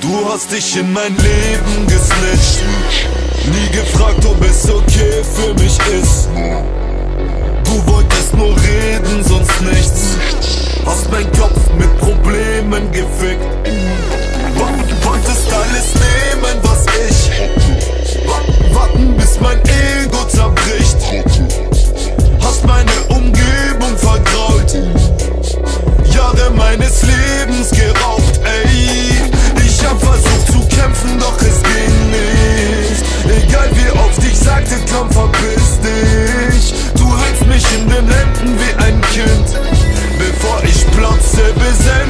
Du hast dich in mein Leben gesnitcht. Nie gefragt, ob es okay für mich ist. Du wolltest nur reden, sonst nichts. Hast mein Kopf mit Problemen gefickt. Sagte, komm, verpiss dich. Du hältst mich in den Händen wie ein Kind. Bevor ich platze, besänftigst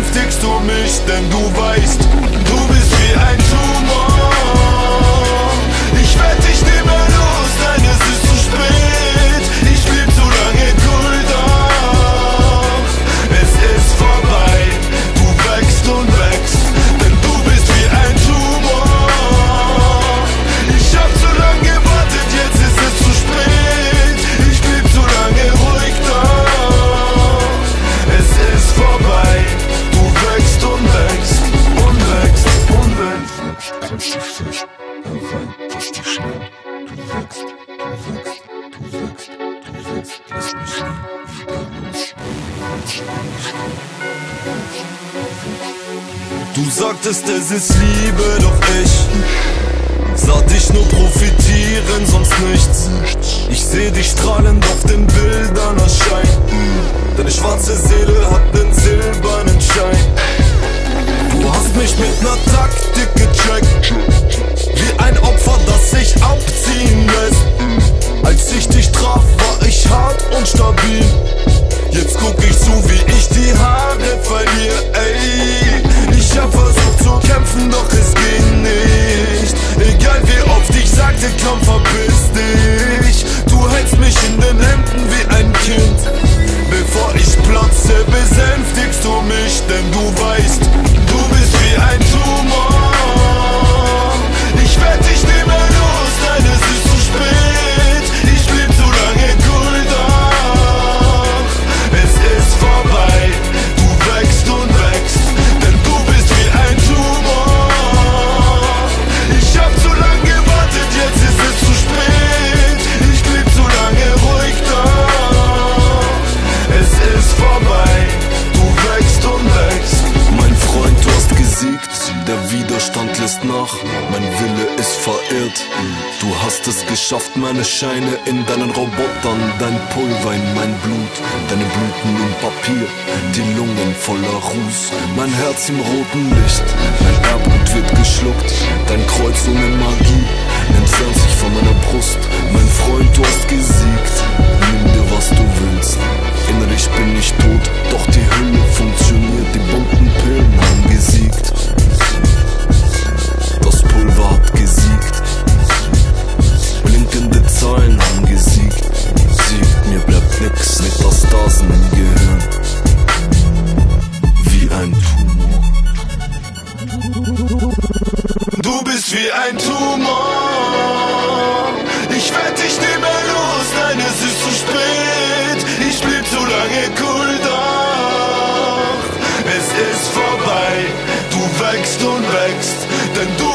Du sagtest, es ist Liebe, doch ich sah dich nur profitieren, sonst nichts. Ich seh dich strahlend auf den Bildern den Händen wie ein Kind. Bevor ich platze, besänftigst du mich, denn du weißt, der Widerstand lässt nach. Mein Wille ist verirrt. Du hast es geschafft, meine Scheine in deinen Robotern, dein Pulver in mein Blut, deine Blüten im Papier, die Lungen voller Ruß, mein Herz im roten Licht, mein Erbgut wird geschluckt, dein Kreuz ohne Magie entfernt sich von meiner Brust. Mein Freund, du hast gesiegt, nimm dir was du willst. Innerlich bin ich tot, doch die Hülle funktioniert, bist wie ein Tumor. Ich werd dich nicht mehr los, nein, es ist zu spät. Ich blieb zu lange cool doch. Es ist vorbei, du wächst und wächst, denn du